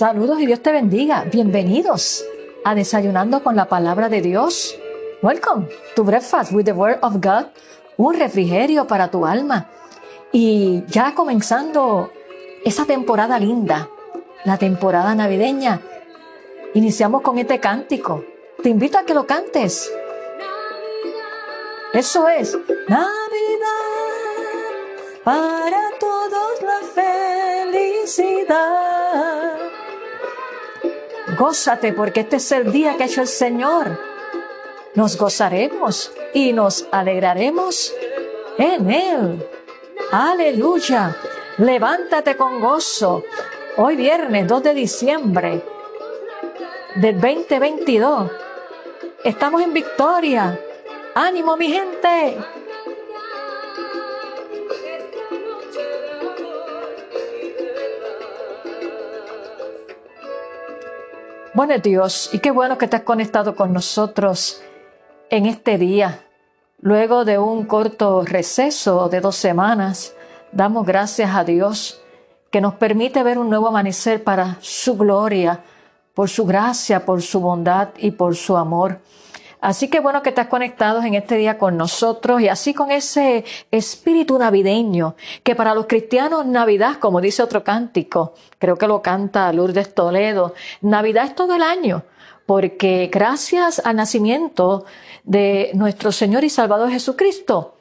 Saludos y Dios te bendiga. Bienvenidos a Desayunando con la Palabra de Dios. Welcome to Breakfast with the Word of God. Un refrigerio para tu alma. Y ya comenzando esa temporada linda, la temporada navideña, iniciamos con este cántico. Te invito a que lo cantes. Eso es Navidad para todos la felicidad. Gózate porque este es el día que ha hecho el Señor. Nos gozaremos y nos alegraremos en Él. Aleluya. Levántate con gozo. Hoy viernes 2 de diciembre del 2022. Estamos en victoria. Ánimo mi gente. Bueno Dios, y qué bueno que te has conectado con nosotros en este día. Luego de un corto receso de dos semanas, damos gracias a Dios que nos permite ver un nuevo amanecer para su gloria, por su gracia, por su bondad y por su amor. Así que bueno que estás conectados en este día con nosotros y así con ese espíritu navideño, que para los cristianos Navidad, como dice otro cántico, creo que lo canta Lourdes Toledo, Navidad es todo el año, porque gracias al nacimiento de nuestro Señor y Salvador Jesucristo,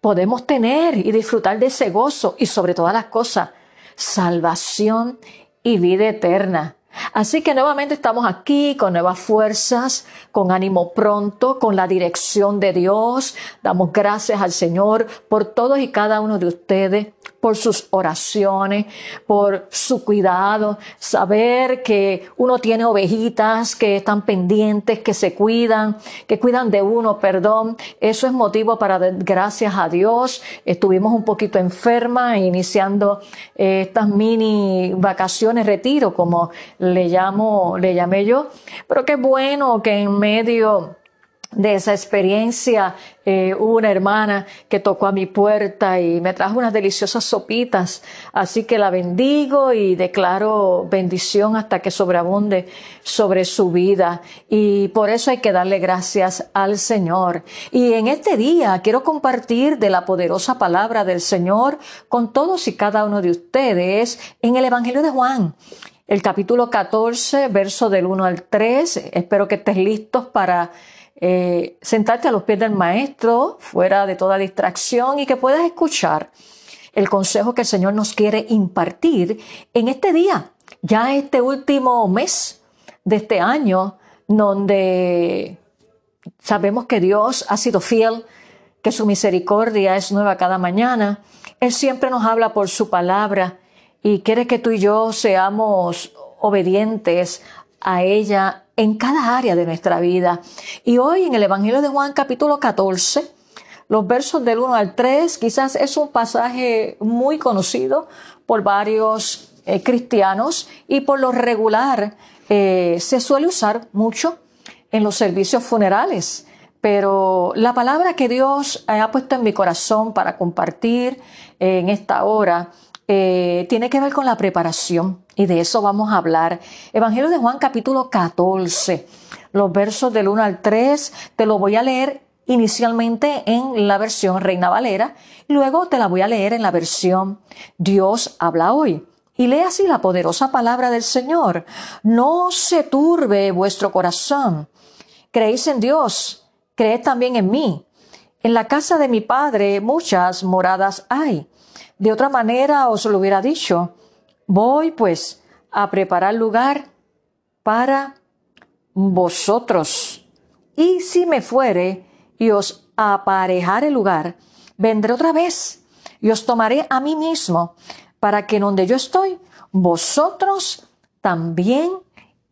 podemos tener y disfrutar de ese gozo y sobre todas las cosas, salvación y vida eterna. Así que nuevamente estamos aquí con nuevas fuerzas, con ánimo pronto, con la dirección de Dios. Damos gracias al Señor por todos y cada uno de ustedes por sus oraciones, por su cuidado, saber que uno tiene ovejitas que están pendientes, que se cuidan, que cuidan de uno, perdón. Eso es motivo para dar gracias a Dios. Estuvimos un poquito enfermas, iniciando eh, estas mini vacaciones, retiro, como le llamo, le llamé yo. Pero qué bueno que en medio de esa experiencia, eh, hubo una hermana que tocó a mi puerta y me trajo unas deliciosas sopitas, así que la bendigo y declaro bendición hasta que sobreabunde sobre su vida y por eso hay que darle gracias al Señor. Y en este día quiero compartir de la poderosa palabra del Señor con todos y cada uno de ustedes en el Evangelio de Juan el capítulo 14, verso del 1 al 3. Espero que estés listos para eh, sentarte a los pies del maestro, fuera de toda distracción y que puedas escuchar el consejo que el Señor nos quiere impartir en este día, ya este último mes de este año, donde sabemos que Dios ha sido fiel, que su misericordia es nueva cada mañana. Él siempre nos habla por su palabra y quiere que tú y yo seamos obedientes a ella en cada área de nuestra vida. Y hoy en el Evangelio de Juan capítulo 14, los versos del 1 al 3, quizás es un pasaje muy conocido por varios eh, cristianos y por lo regular eh, se suele usar mucho en los servicios funerales. Pero la palabra que Dios ha puesto en mi corazón para compartir en esta hora eh, tiene que ver con la preparación y de eso vamos a hablar. Evangelio de Juan capítulo 14, los versos del 1 al 3, te lo voy a leer inicialmente en la versión Reina Valera, luego te la voy a leer en la versión Dios habla hoy. Y lee así la poderosa palabra del Señor. No se turbe vuestro corazón. Creéis en Dios, creed también en mí. En la casa de mi Padre muchas moradas hay. De otra manera os lo hubiera dicho, voy pues a preparar lugar para vosotros. Y si me fuere y os aparejar el lugar, vendré otra vez y os tomaré a mí mismo, para que donde yo estoy, vosotros también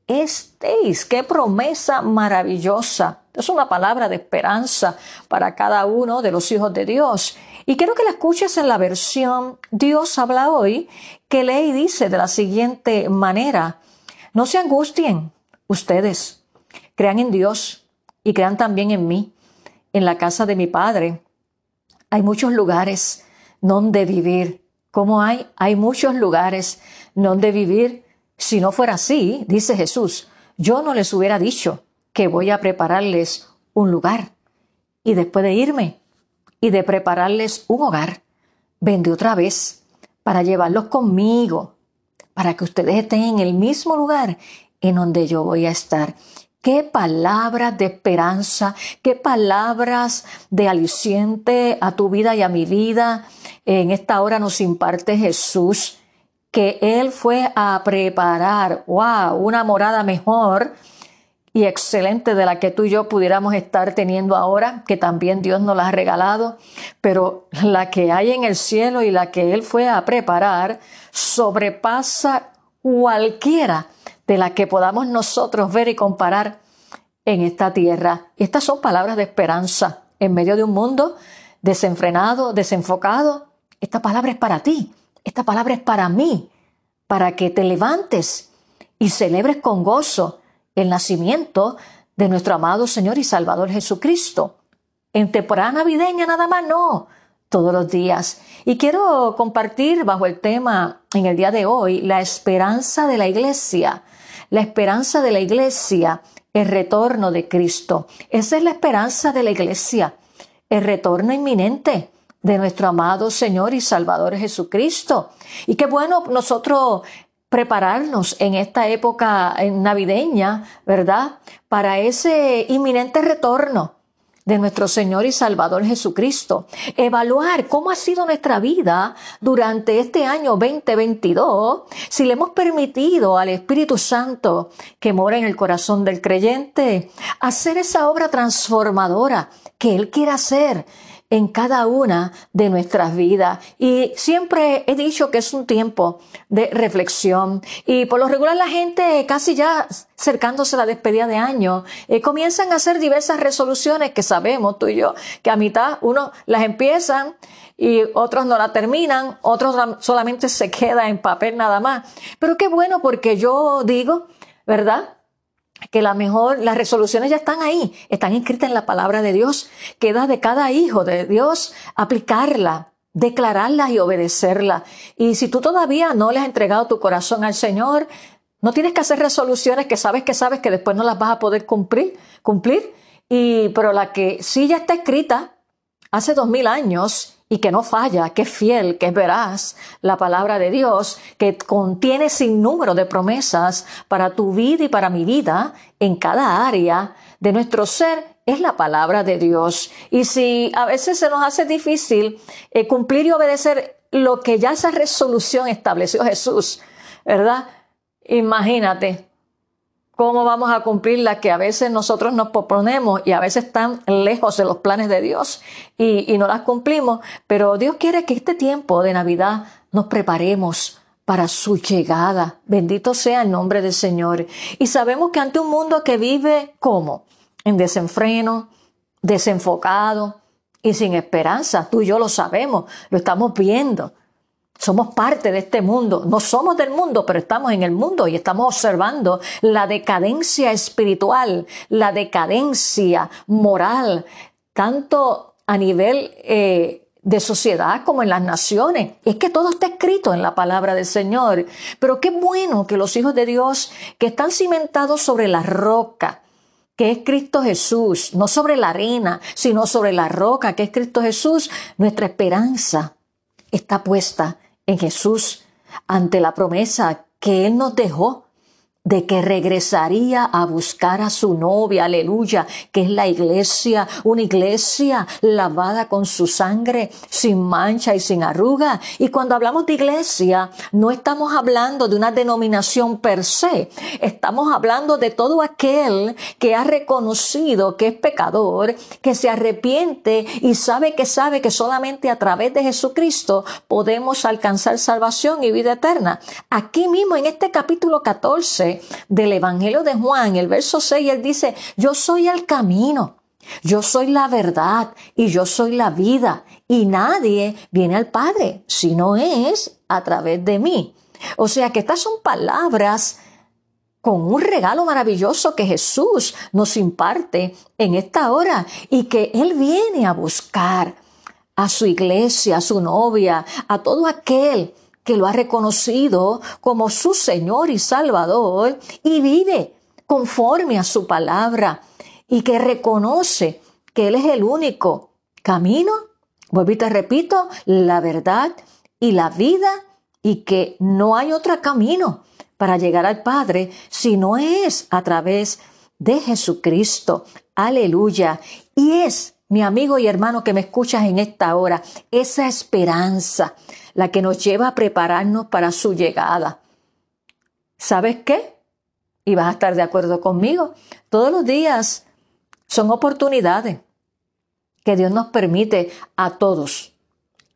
estéis. Qué promesa maravillosa. Es una palabra de esperanza para cada uno de los hijos de Dios. Y quiero que la escuches en la versión Dios habla hoy, que lee y dice de la siguiente manera, no se angustien ustedes, crean en Dios y crean también en mí, en la casa de mi Padre. Hay muchos lugares donde vivir. ¿Cómo hay? Hay muchos lugares donde vivir Si no fuera así, dice Jesús, yo no les hubiera dicho que voy a prepararles un lugar. Y después de irme y de prepararles un hogar, vendré otra vez para llevarlos conmigo, para que ustedes estén en el mismo lugar en donde yo voy a estar. Qué palabras de esperanza, qué palabras de aliciente a tu vida y a mi vida. En esta hora nos imparte Jesús que Él fue a preparar, wow, una morada mejor y excelente de la que tú y yo pudiéramos estar teniendo ahora, que también Dios nos la ha regalado, pero la que hay en el cielo y la que Él fue a preparar sobrepasa cualquiera de la que podamos nosotros ver y comparar en esta tierra. Estas son palabras de esperanza en medio de un mundo desenfrenado, desenfocado. Esta palabra es para ti, esta palabra es para mí, para que te levantes y celebres con gozo el nacimiento de nuestro amado Señor y Salvador Jesucristo. En temporada navideña nada más no, todos los días. Y quiero compartir bajo el tema en el día de hoy la esperanza de la iglesia la esperanza de la iglesia, el retorno de Cristo. Esa es la esperanza de la iglesia, el retorno inminente de nuestro amado Señor y Salvador Jesucristo. Y qué bueno nosotros prepararnos en esta época navideña, ¿verdad? Para ese inminente retorno de nuestro Señor y Salvador Jesucristo. Evaluar cómo ha sido nuestra vida durante este año 2022, si le hemos permitido al Espíritu Santo que mora en el corazón del creyente, hacer esa obra transformadora que Él quiere hacer en cada una de nuestras vidas. Y siempre he dicho que es un tiempo de reflexión. Y por lo regular la gente casi ya cercándose a la despedida de año, eh, comienzan a hacer diversas resoluciones que sabemos tú y yo, que a mitad uno las empiezan y otros no la terminan, otros solamente se queda en papel nada más. Pero qué bueno porque yo digo, ¿verdad? Que la mejor, las resoluciones ya están ahí, están inscritas en la palabra de Dios. Queda de cada hijo de Dios aplicarla, declararla y obedecerla. Y si tú todavía no le has entregado tu corazón al Señor, no tienes que hacer resoluciones que sabes que sabes que después no las vas a poder cumplir, cumplir. Y, pero la que sí ya está escrita hace dos mil años y que no falla, que es fiel, que es veraz, la palabra de Dios, que contiene sin número de promesas para tu vida y para mi vida en cada área de nuestro ser, es la palabra de Dios. Y si a veces se nos hace difícil eh, cumplir y obedecer lo que ya esa resolución estableció Jesús, ¿verdad? Imagínate, cómo vamos a cumplir la que a veces nosotros nos proponemos y a veces están lejos de los planes de Dios y, y no las cumplimos. Pero Dios quiere que este tiempo de Navidad nos preparemos para su llegada. Bendito sea el nombre del Señor. Y sabemos que ante un mundo que vive como en desenfreno, desenfocado y sin esperanza, tú y yo lo sabemos, lo estamos viendo. Somos parte de este mundo. No somos del mundo, pero estamos en el mundo y estamos observando la decadencia espiritual, la decadencia moral, tanto a nivel eh, de sociedad como en las naciones. Es que todo está escrito en la palabra del Señor. Pero qué bueno que los hijos de Dios que están cimentados sobre la roca, que es Cristo Jesús, no sobre la arena, sino sobre la roca, que es Cristo Jesús, nuestra esperanza está puesta en Jesús ante la promesa que Él nos dejó de que regresaría a buscar a su novia, aleluya, que es la iglesia, una iglesia lavada con su sangre, sin mancha y sin arruga. Y cuando hablamos de iglesia, no estamos hablando de una denominación per se, estamos hablando de todo aquel que ha reconocido que es pecador, que se arrepiente y sabe que sabe que solamente a través de Jesucristo podemos alcanzar salvación y vida eterna. Aquí mismo en este capítulo 14, del Evangelio de Juan, el verso 6, él dice, yo soy el camino, yo soy la verdad y yo soy la vida y nadie viene al Padre si no es a través de mí. O sea que estas son palabras con un regalo maravilloso que Jesús nos imparte en esta hora y que Él viene a buscar a su iglesia, a su novia, a todo aquel que lo ha reconocido como su Señor y Salvador y vive conforme a su palabra y que reconoce que Él es el único camino, vuelvo y te repito, la verdad y la vida y que no hay otro camino para llegar al Padre si no es a través de Jesucristo. Aleluya. Y es, mi amigo y hermano que me escuchas en esta hora, esa esperanza la que nos lleva a prepararnos para su llegada. ¿Sabes qué? Y vas a estar de acuerdo conmigo. Todos los días son oportunidades que Dios nos permite a todos,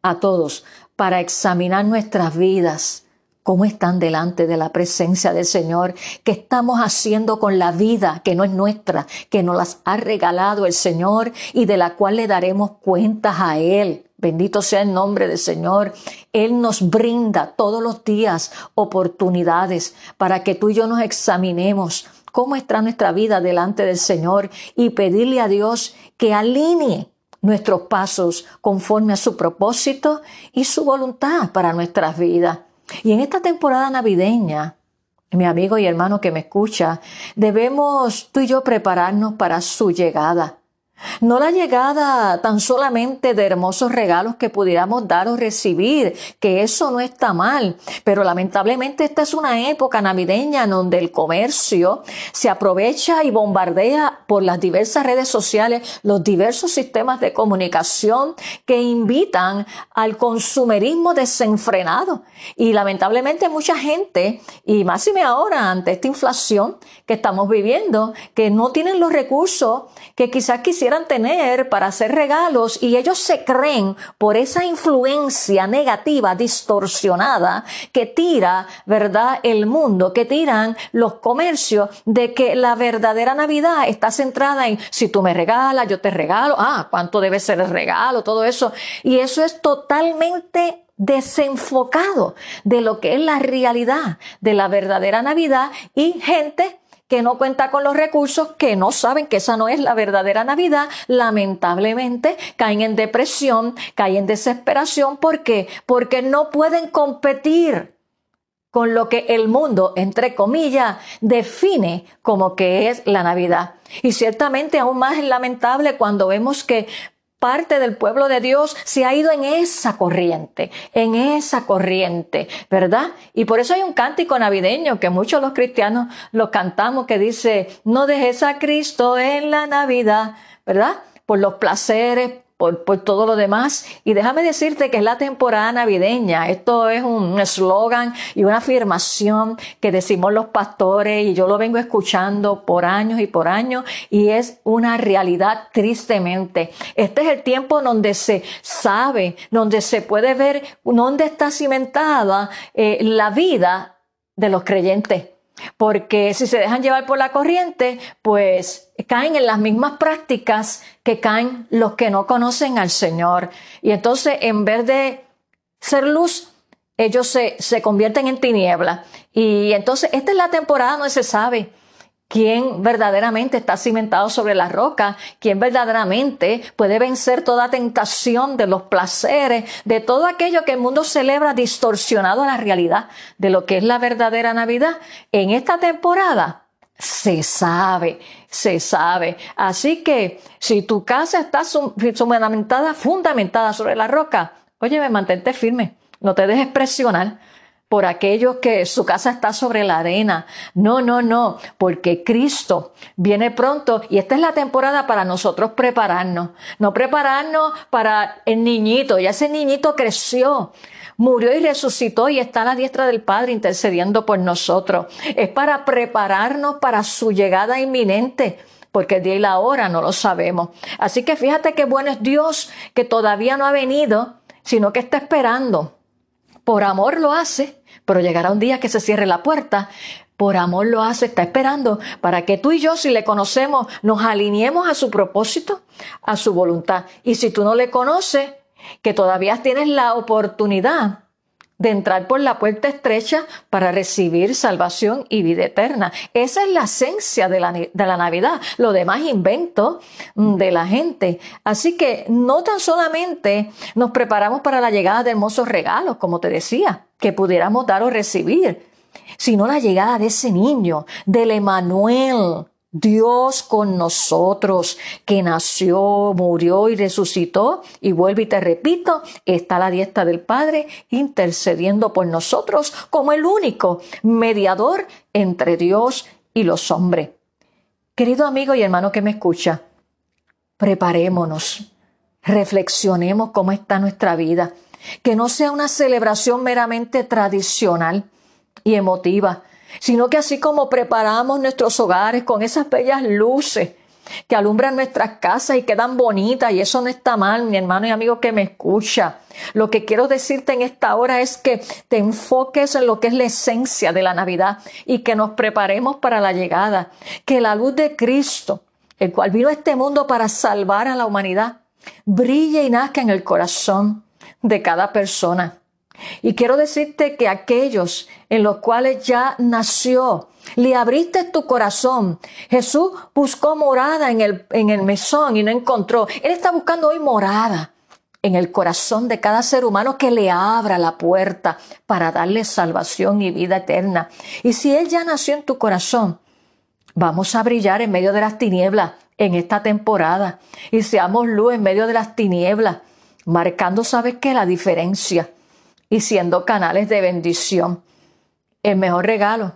a todos, para examinar nuestras vidas, cómo están delante de la presencia del Señor, qué estamos haciendo con la vida que no es nuestra, que nos las ha regalado el Señor y de la cual le daremos cuentas a Él. Bendito sea el nombre del Señor. Él nos brinda todos los días oportunidades para que tú y yo nos examinemos cómo está nuestra vida delante del Señor y pedirle a Dios que alinee nuestros pasos conforme a su propósito y su voluntad para nuestras vidas. Y en esta temporada navideña, mi amigo y hermano que me escucha, debemos tú y yo prepararnos para su llegada. No la llegada tan solamente de hermosos regalos que pudiéramos dar o recibir, que eso no está mal, pero lamentablemente esta es una época navideña donde el comercio se aprovecha y bombardea por las diversas redes sociales, los diversos sistemas de comunicación que invitan al consumerismo desenfrenado. Y lamentablemente mucha gente, y más y ahora ante esta inflación que estamos viviendo, que no tienen los recursos que quizás quisieran tener para hacer regalos y ellos se creen por esa influencia negativa, distorsionada, que tira, ¿verdad?, el mundo, que tiran los comercios de que la verdadera Navidad está centrada en si tú me regalas, yo te regalo, ah, cuánto debe ser el regalo, todo eso. Y eso es totalmente desenfocado de lo que es la realidad de la verdadera Navidad y gente que no cuenta con los recursos, que no saben que esa no es la verdadera Navidad, lamentablemente caen en depresión, caen en desesperación. ¿Por qué? Porque no pueden competir con lo que el mundo, entre comillas, define como que es la Navidad. Y ciertamente aún más lamentable cuando vemos que parte del pueblo de Dios se ha ido en esa corriente, en esa corriente, ¿verdad? Y por eso hay un cántico navideño que muchos los cristianos lo cantamos que dice, no dejes a Cristo en la Navidad, ¿verdad? Por los placeres, por, todo lo demás. Y déjame decirte que es la temporada navideña. Esto es un eslogan y una afirmación que decimos los pastores y yo lo vengo escuchando por años y por años y es una realidad tristemente. Este es el tiempo donde se sabe, donde se puede ver dónde está cimentada eh, la vida de los creyentes. Porque si se dejan llevar por la corriente, pues caen en las mismas prácticas que caen los que no conocen al Señor. Y entonces, en vez de ser luz, ellos se, se convierten en tiniebla. Y entonces, esta es la temporada donde se sabe quién verdaderamente está cimentado sobre la roca, quién verdaderamente puede vencer toda tentación de los placeres, de todo aquello que el mundo celebra distorsionado a la realidad de lo que es la verdadera Navidad. En esta temporada se sabe, se sabe. Así que si tu casa está fundamentada, fundamentada sobre la roca, oye, mantente firme, no te dejes presionar por aquellos que su casa está sobre la arena. No, no, no, porque Cristo viene pronto y esta es la temporada para nosotros prepararnos. No prepararnos para el niñito, ya ese niñito creció. Murió y resucitó y está a la diestra del Padre intercediendo por nosotros. Es para prepararnos para su llegada inminente porque el día y la hora no lo sabemos. Así que fíjate qué bueno es Dios que todavía no ha venido, sino que está esperando. Por amor lo hace pero llegará un día que se cierre la puerta. Por amor lo hace, está esperando para que tú y yo, si le conocemos, nos alineemos a su propósito, a su voluntad. Y si tú no le conoces, que todavía tienes la oportunidad de entrar por la puerta estrecha para recibir salvación y vida eterna. Esa es la esencia de la, de la Navidad, lo demás invento mm, de la gente. Así que no tan solamente nos preparamos para la llegada de hermosos regalos, como te decía, que pudiéramos dar o recibir, sino la llegada de ese niño, del Emanuel, Dios con nosotros, que nació, murió y resucitó, y vuelve y te repito, está la diestra del Padre intercediendo por nosotros como el único mediador entre Dios y los hombres. Querido amigo y hermano que me escucha, preparémonos, reflexionemos cómo está nuestra vida, que no sea una celebración meramente tradicional y emotiva, sino que así como preparamos nuestros hogares con esas bellas luces que alumbran nuestras casas y quedan bonitas, y eso no está mal, mi hermano y amigo que me escucha. Lo que quiero decirte en esta hora es que te enfoques en lo que es la esencia de la Navidad y que nos preparemos para la llegada, que la luz de Cristo, el cual vino a este mundo para salvar a la humanidad, brille y nazca en el corazón de cada persona. Y quiero decirte que aquellos en los cuales ya nació, le abriste tu corazón. Jesús buscó morada en el, en el mesón y no encontró. Él está buscando hoy morada en el corazón de cada ser humano que le abra la puerta para darle salvación y vida eterna. Y si Él ya nació en tu corazón, vamos a brillar en medio de las tinieblas en esta temporada y seamos luz en medio de las tinieblas, marcando, ¿sabes qué? La diferencia y siendo canales de bendición. El mejor regalo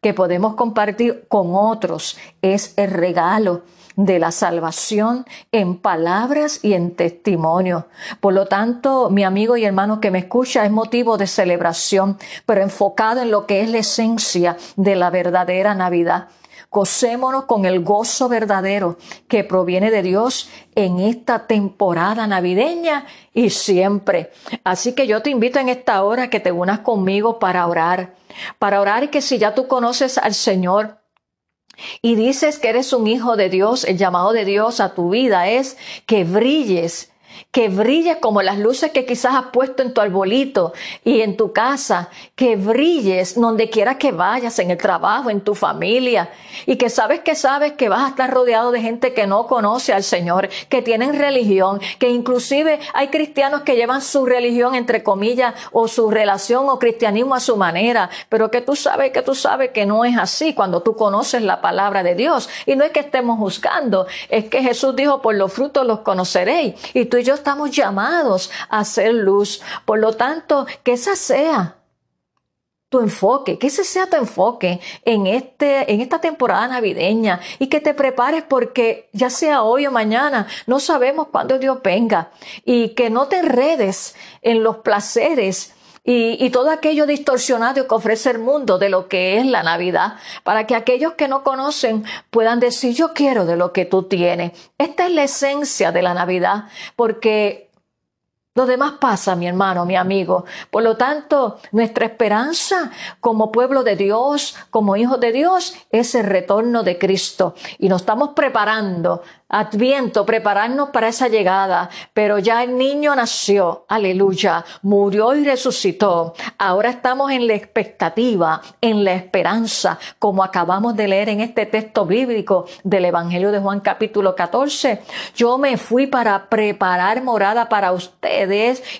que podemos compartir con otros es el regalo de la salvación en palabras y en testimonio. Por lo tanto, mi amigo y hermano que me escucha es motivo de celebración, pero enfocado en lo que es la esencia de la verdadera Navidad. Gocémonos con el gozo verdadero que proviene de Dios en esta temporada navideña y siempre. Así que yo te invito en esta hora que te unas conmigo para orar. Para orar y que si ya tú conoces al Señor, y dices que eres un hijo de Dios, el llamado de Dios a tu vida es que brilles que brille como las luces que quizás has puesto en tu arbolito y en tu casa, que brilles donde quiera que vayas, en el trabajo, en tu familia, y que sabes que sabes que vas a estar rodeado de gente que no conoce al Señor, que tienen religión, que inclusive hay cristianos que llevan su religión entre comillas o su relación o cristianismo a su manera, pero que tú sabes que tú sabes que no es así cuando tú conoces la palabra de Dios. Y no es que estemos juzgando, es que Jesús dijo, por los frutos los conoceréis. Y tú y yo estamos llamados a ser luz. Por lo tanto, que esa sea tu enfoque, que ese sea tu enfoque en, este, en esta temporada navideña y que te prepares porque ya sea hoy o mañana, no sabemos cuándo Dios venga y que no te enredes en los placeres y, y, todo aquello distorsionado que ofrece el mundo de lo que es la Navidad, para que aquellos que no conocen puedan decir, yo quiero de lo que tú tienes. Esta es la esencia de la Navidad, porque lo demás pasa, mi hermano, mi amigo. Por lo tanto, nuestra esperanza como pueblo de Dios, como hijos de Dios, es el retorno de Cristo. Y nos estamos preparando Adviento, prepararnos para esa llegada, pero ya el niño nació, aleluya, murió y resucitó. Ahora estamos en la expectativa, en la esperanza, como acabamos de leer en este texto bíblico del Evangelio de Juan capítulo 14. Yo me fui para preparar morada para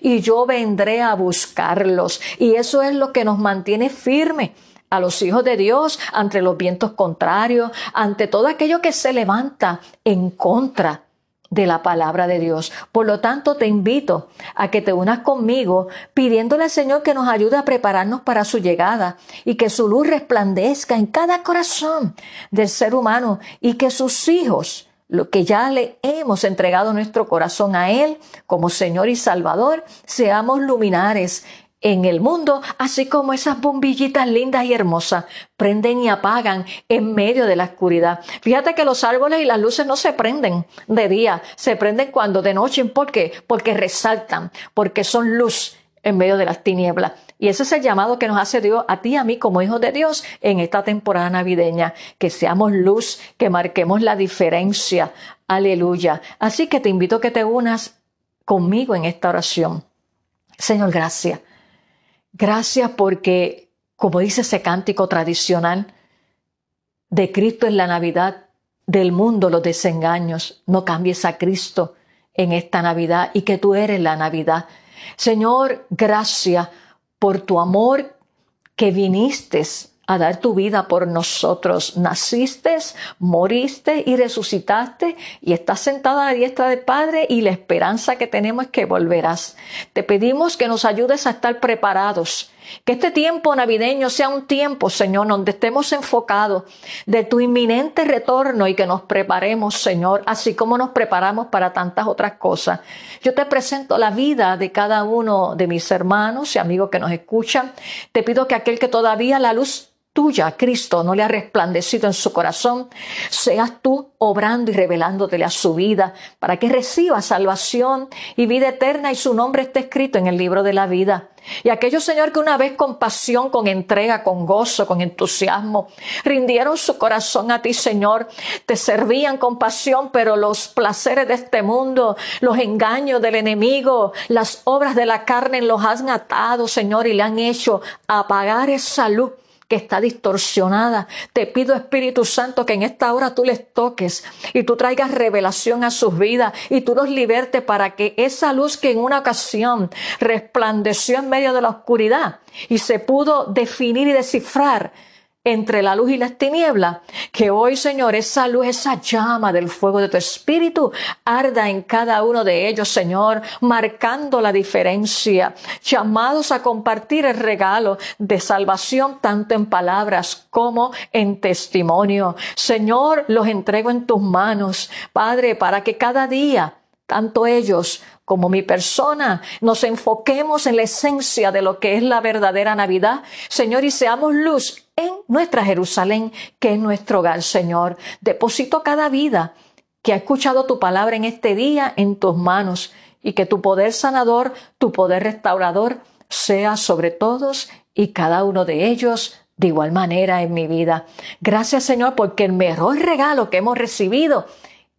y yo vendré a buscarlos. Y eso es lo que nos mantiene firmes a los hijos de Dios ante los vientos contrarios, ante todo aquello que se levanta en contra de la palabra de Dios. Por lo tanto, te invito a que te unas conmigo pidiéndole al Señor que nos ayude a prepararnos para su llegada y que su luz resplandezca en cada corazón del ser humano y que sus hijos, lo que ya le hemos entregado nuestro corazón a Él como Señor y Salvador, seamos luminares en el mundo, así como esas bombillitas lindas y hermosas prenden y apagan en medio de la oscuridad. Fíjate que los árboles y las luces no se prenden de día, se prenden cuando de noche. ¿Por qué? Porque resaltan, porque son luz en medio de las tinieblas. Y ese es el llamado que nos hace Dios a ti y a mí como hijos de Dios en esta temporada navideña, que seamos luz, que marquemos la diferencia. Aleluya. Así que te invito a que te unas conmigo en esta oración. Señor, gracias Gracias porque, como dice ese cántico tradicional, de Cristo es la Navidad, del mundo los desengaños. No cambies a Cristo en esta Navidad y que tú eres la Navidad. Señor, gracias por tu amor que viniste a dar tu vida por nosotros. Naciste, moriste y resucitaste y estás sentada a la diestra del Padre y la esperanza que tenemos es que volverás. Te pedimos que nos ayudes a estar preparados que este tiempo navideño sea un tiempo, Señor, donde estemos enfocados de tu inminente retorno y que nos preparemos, Señor, así como nos preparamos para tantas otras cosas. Yo te presento la vida de cada uno de mis hermanos y amigos que nos escuchan. Te pido que aquel que todavía la luz tuya, Cristo, no le ha resplandecido en su corazón, seas tú obrando y revelándotele a su vida para que reciba salvación y vida eterna y su nombre esté escrito en el libro de la vida. Y aquellos, Señor, que una vez con pasión, con entrega, con gozo, con entusiasmo, rindieron su corazón a ti, Señor, te servían con pasión, pero los placeres de este mundo, los engaños del enemigo, las obras de la carne los han atado, Señor, y le han hecho apagar esa luz que está distorsionada. Te pido, Espíritu Santo, que en esta hora tú les toques y tú traigas revelación a sus vidas y tú los libertes para que esa luz que en una ocasión resplandeció en medio de la oscuridad y se pudo definir y descifrar entre la luz y las tinieblas, que hoy, Señor, esa luz, esa llama del fuego de tu espíritu arda en cada uno de ellos, Señor, marcando la diferencia, llamados a compartir el regalo de salvación tanto en palabras como en testimonio. Señor, los entrego en tus manos, Padre, para que cada día tanto ellos como mi persona, nos enfoquemos en la esencia de lo que es la verdadera Navidad, Señor, y seamos luz en nuestra Jerusalén, que es nuestro hogar, Señor. Deposito cada vida que ha escuchado tu palabra en este día en tus manos y que tu poder sanador, tu poder restaurador sea sobre todos y cada uno de ellos de igual manera en mi vida. Gracias Señor porque el mejor regalo que hemos recibido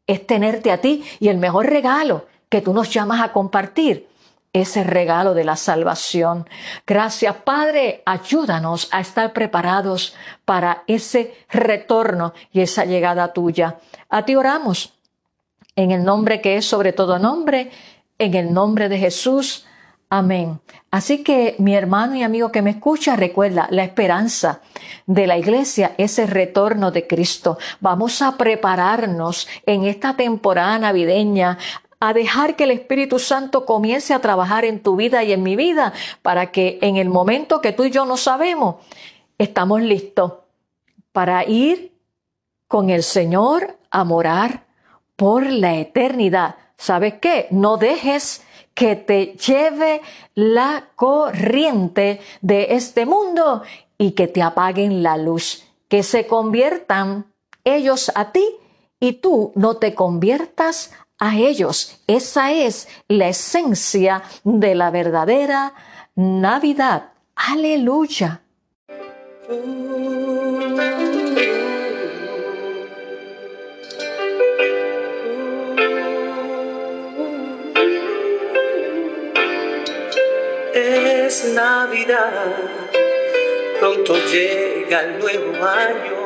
es tenerte a ti y el mejor regalo que tú nos llamas a compartir ese regalo de la salvación. Gracias, Padre, ayúdanos a estar preparados para ese retorno y esa llegada tuya. A ti oramos en el nombre que es sobre todo nombre, en el nombre de Jesús. Amén. Así que mi hermano y amigo que me escucha, recuerda, la esperanza de la iglesia es el retorno de Cristo. Vamos a prepararnos en esta temporada navideña a dejar que el Espíritu Santo comience a trabajar en tu vida y en mi vida para que en el momento que tú y yo no sabemos, estamos listos para ir con el Señor a morar por la eternidad. ¿Sabes qué? No dejes que te lleve la corriente de este mundo y que te apaguen la luz, que se conviertan ellos a ti y tú no te conviertas a ellos. Esa es la esencia de la verdadera Navidad. Aleluya. Es Navidad, pronto llega el nuevo año,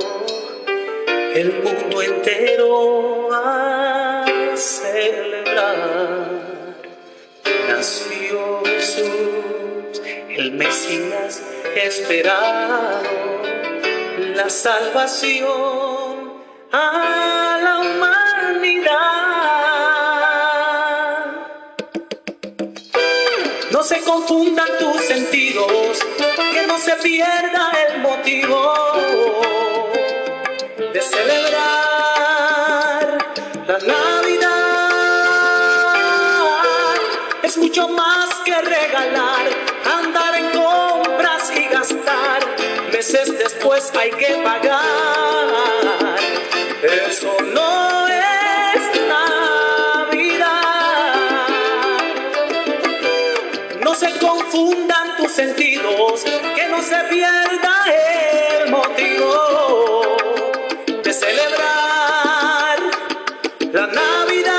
el mundo entero. Ha celebrar. Nació Jesús, el Mesías esperado, la salvación a la humanidad. Tus sentidos, que no se pierda el motivo de celebrar la Navidad mucho más que regalar, andar en compras y gastar. Meses después hay que pagar. Eso no que no se pierda el motivo de celebrar la Navidad.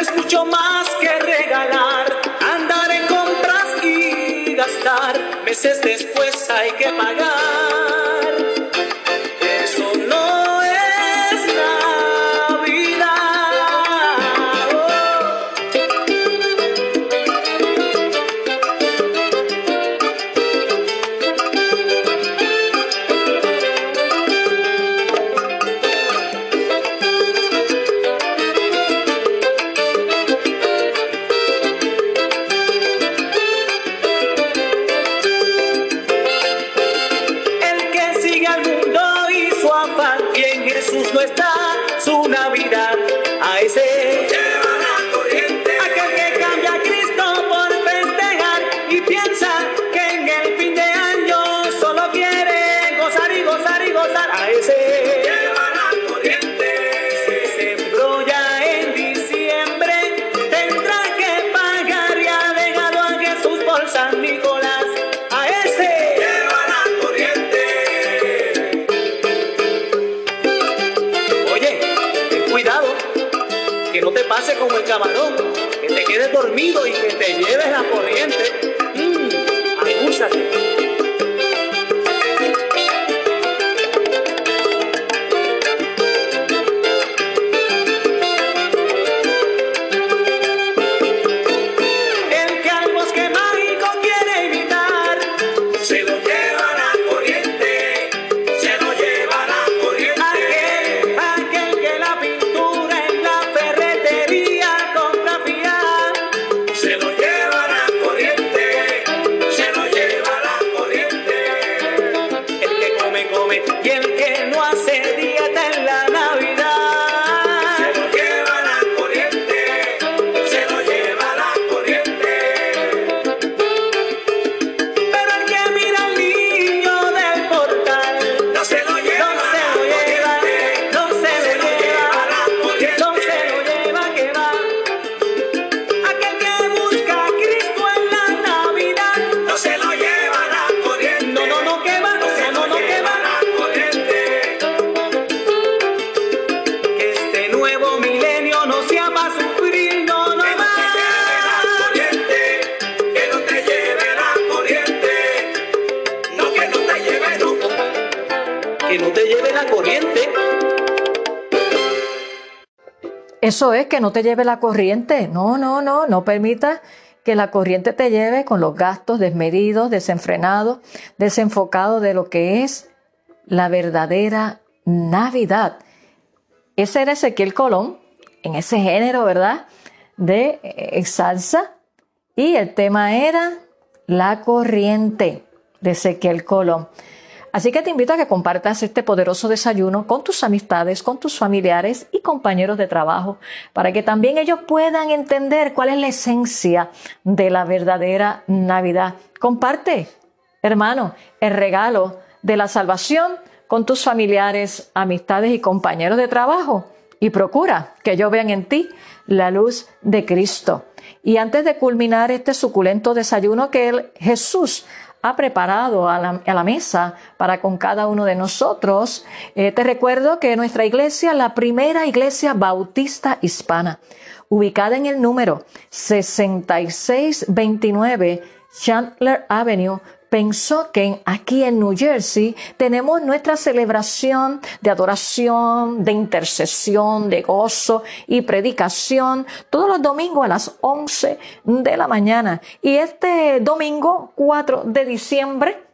Es mucho más que regalar, andar en compras y gastar. Meses después hay que pagar. Eso es que no te lleve la corriente. No, no, no, no permita que la corriente te lleve con los gastos desmedidos, desenfrenados, desenfocados de lo que es la verdadera Navidad. Ese era Ezequiel Colón, en ese género, ¿verdad? De eh, salsa. Y el tema era la corriente de Ezequiel Colón. Así que te invito a que compartas este poderoso desayuno con tus amistades, con tus familiares y compañeros de trabajo, para que también ellos puedan entender cuál es la esencia de la verdadera Navidad. Comparte, hermano, el regalo de la salvación con tus familiares, amistades y compañeros de trabajo y procura que ellos vean en ti la luz de Cristo. Y antes de culminar este suculento desayuno que Jesús ha preparado a la, mesa para con cada uno de nosotros. Eh, te recuerdo que nuestra iglesia, la primera iglesia bautista hispana, ubicada en el número 6629 Chandler Avenue, pensó que aquí en New Jersey tenemos nuestra celebración de adoración, de intercesión, de gozo y predicación todos los domingos a las 11 de la mañana. Y este domingo 4 de diciembre,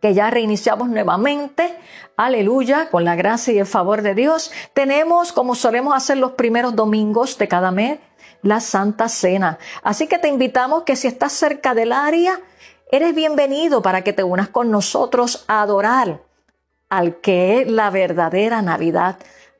que ya reiniciamos nuevamente, aleluya, con la gracia y el favor de Dios, tenemos, como solemos hacer los primeros domingos de cada mes, la Santa Cena. Así que te invitamos que si estás cerca del área, Eres bienvenido para que te unas con nosotros a adorar al que es la verdadera Navidad,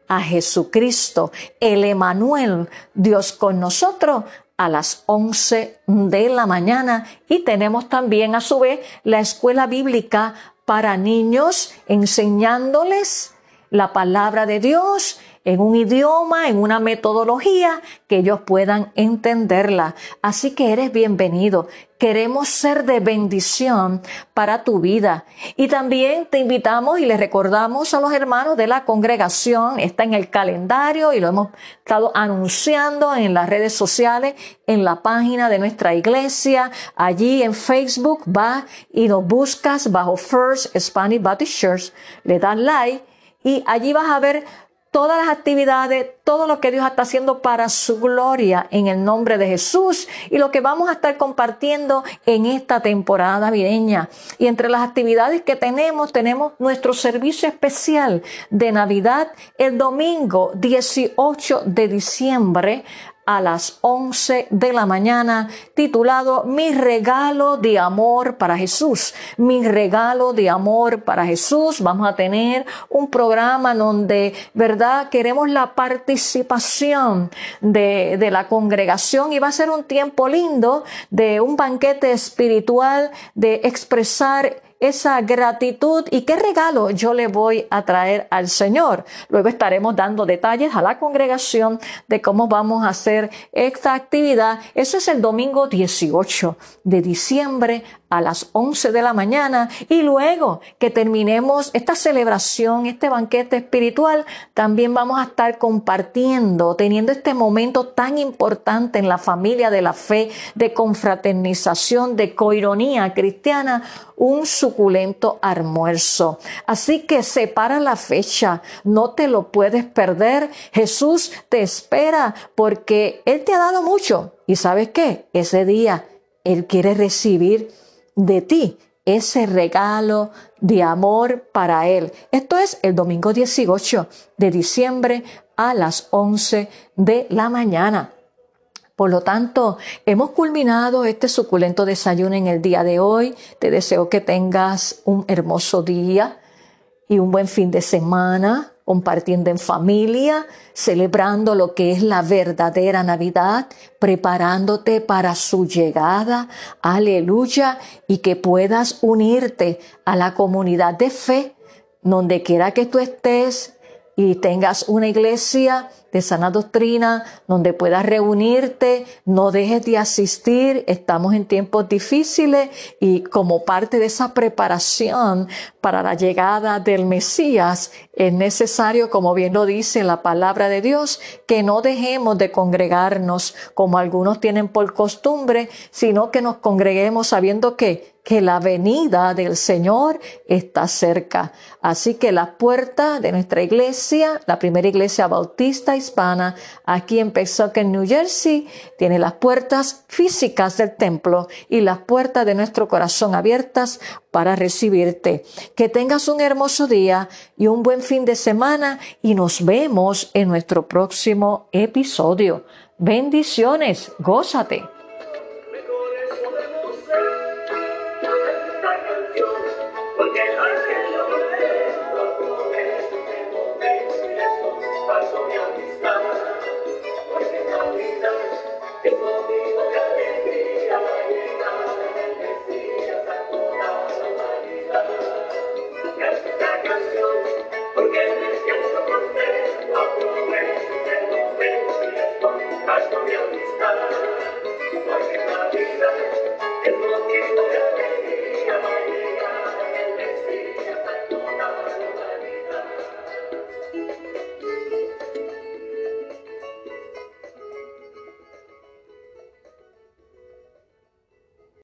a Jesucristo, el Emanuel, Dios con nosotros, a las 11 de la mañana. Y tenemos también a su vez la escuela bíblica para niños, enseñándoles la palabra de Dios en un idioma, en una metodología que ellos puedan entenderla. Así que eres bienvenido. Queremos ser de bendición para tu vida. Y también te invitamos y le recordamos a los hermanos de la congregación, está en el calendario y lo hemos estado anunciando en las redes sociales, en la página de nuestra iglesia, allí en Facebook, va y nos buscas bajo First Spanish Baptist Church, le das like y allí vas a ver todas las actividades, todo lo que Dios está haciendo para su gloria en el nombre de Jesús y lo que vamos a estar compartiendo en esta temporada navideña. Y entre las actividades que tenemos, tenemos nuestro servicio especial de Navidad el domingo 18 de diciembre a las 11 de la mañana titulado Mi regalo de amor para Jesús. Mi regalo de amor para Jesús. Vamos a tener un programa donde, ¿verdad? Queremos la participación de, de la congregación y va a ser un tiempo lindo de un banquete espiritual, de expresar esa gratitud y qué regalo yo le voy a traer al Señor. Luego estaremos dando detalles a la congregación de cómo vamos a hacer esta actividad. Eso es el domingo 18 de diciembre a las 11 de la mañana y luego que terminemos esta celebración, este banquete espiritual, también vamos a estar compartiendo, teniendo este momento tan importante en la familia de la fe, de confraternización, de coironía cristiana, un suculento almuerzo. Así que separa la fecha, no te lo puedes perder. Jesús te espera porque Él te ha dado mucho y sabes qué, ese día Él quiere recibir de ti ese regalo de amor para Él. Esto es el domingo 18 de diciembre a las 11 de la mañana. Por lo tanto, hemos culminado este suculento desayuno en el día de hoy. Te deseo que tengas un hermoso día y un buen fin de semana compartiendo en familia, celebrando lo que es la verdadera Navidad, preparándote para su llegada, aleluya, y que puedas unirte a la comunidad de fe, donde quiera que tú estés y tengas una iglesia de sana doctrina, donde puedas reunirte, no dejes de asistir, estamos en tiempos difíciles y como parte de esa preparación para la llegada del Mesías, es necesario, como bien lo dice la palabra de Dios, que no dejemos de congregarnos como algunos tienen por costumbre, sino que nos congreguemos sabiendo que que la venida del Señor está cerca. Así que la puerta de nuestra iglesia, la primera iglesia bautista hispana aquí en en New Jersey, tiene las puertas físicas del templo y las puertas de nuestro corazón abiertas para recibirte. Que tengas un hermoso día y un buen fin de semana y nos vemos en nuestro próximo episodio. Bendiciones, gózate.